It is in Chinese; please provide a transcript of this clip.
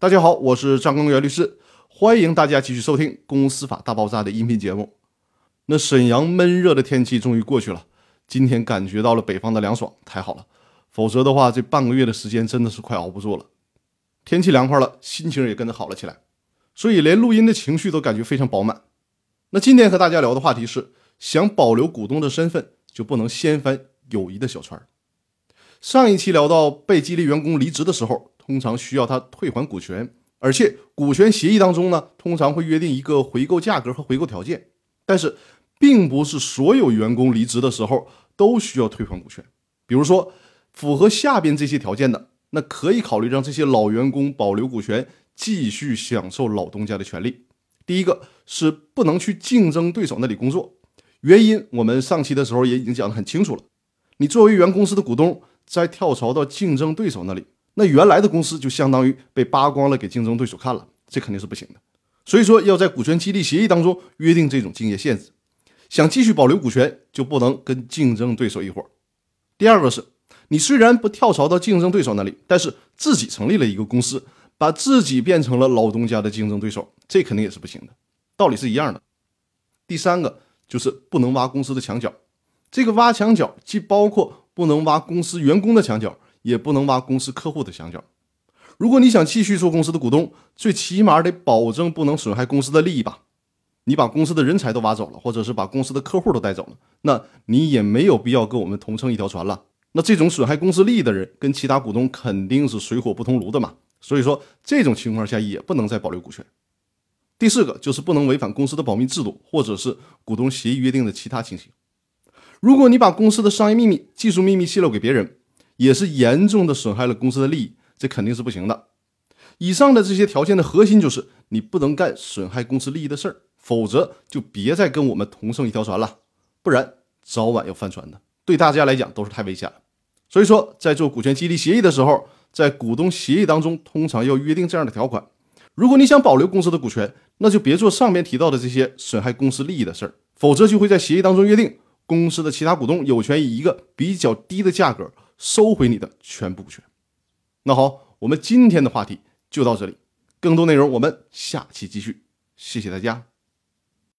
大家好，我是张根源律师，欢迎大家继续收听《公司法大爆炸》的音频节目。那沈阳闷热的天气终于过去了，今天感觉到了北方的凉爽，太好了。否则的话，这半个月的时间真的是快熬不住了。天气凉快了，心情也跟着好了起来，所以连录音的情绪都感觉非常饱满。那今天和大家聊的话题是：想保留股东的身份，就不能掀翻友谊的小船。上一期聊到被激励员工离职的时候，通常需要他退还股权，而且股权协议当中呢，通常会约定一个回购价格和回购条件。但是，并不是所有员工离职的时候都需要退还股权。比如说，符合下边这些条件的，那可以考虑让这些老员工保留股权，继续享受老东家的权利。第一个是不能去竞争对手那里工作，原因我们上期的时候也已经讲得很清楚了。你作为原公司的股东。再跳槽到竞争对手那里，那原来的公司就相当于被扒光了给竞争对手看了，这肯定是不行的。所以说，要在股权激励协议当中约定这种竞业限制。想继续保留股权，就不能跟竞争对手一伙。第二个是，你虽然不跳槽到竞争对手那里，但是自己成立了一个公司，把自己变成了老东家的竞争对手，这肯定也是不行的。道理是一样的。第三个就是不能挖公司的墙角，这个挖墙角既包括。不能挖公司员工的墙角，也不能挖公司客户的墙角。如果你想继续做公司的股东，最起码得保证不能损害公司的利益吧？你把公司的人才都挖走了，或者是把公司的客户都带走了，那你也没有必要跟我们同乘一条船了。那这种损害公司利益的人，跟其他股东肯定是水火不同炉的嘛。所以说，这种情况下也不能再保留股权。第四个就是不能违反公司的保密制度，或者是股东协议约定的其他情形。如果你把公司的商业秘密、技术秘密泄露给别人，也是严重的损害了公司的利益，这肯定是不行的。以上的这些条件的核心就是你不能干损害公司利益的事儿，否则就别再跟我们同乘一条船了，不然早晚要翻船的，对大家来讲都是太危险了。所以说，在做股权激励协议的时候，在股东协议当中，通常要约定这样的条款：如果你想保留公司的股权，那就别做上面提到的这些损害公司利益的事儿，否则就会在协议当中约定。公司的其他股东有权以一个比较低的价格收回你的全部股权。那好，我们今天的话题就到这里，更多内容我们下期继续。谢谢大家。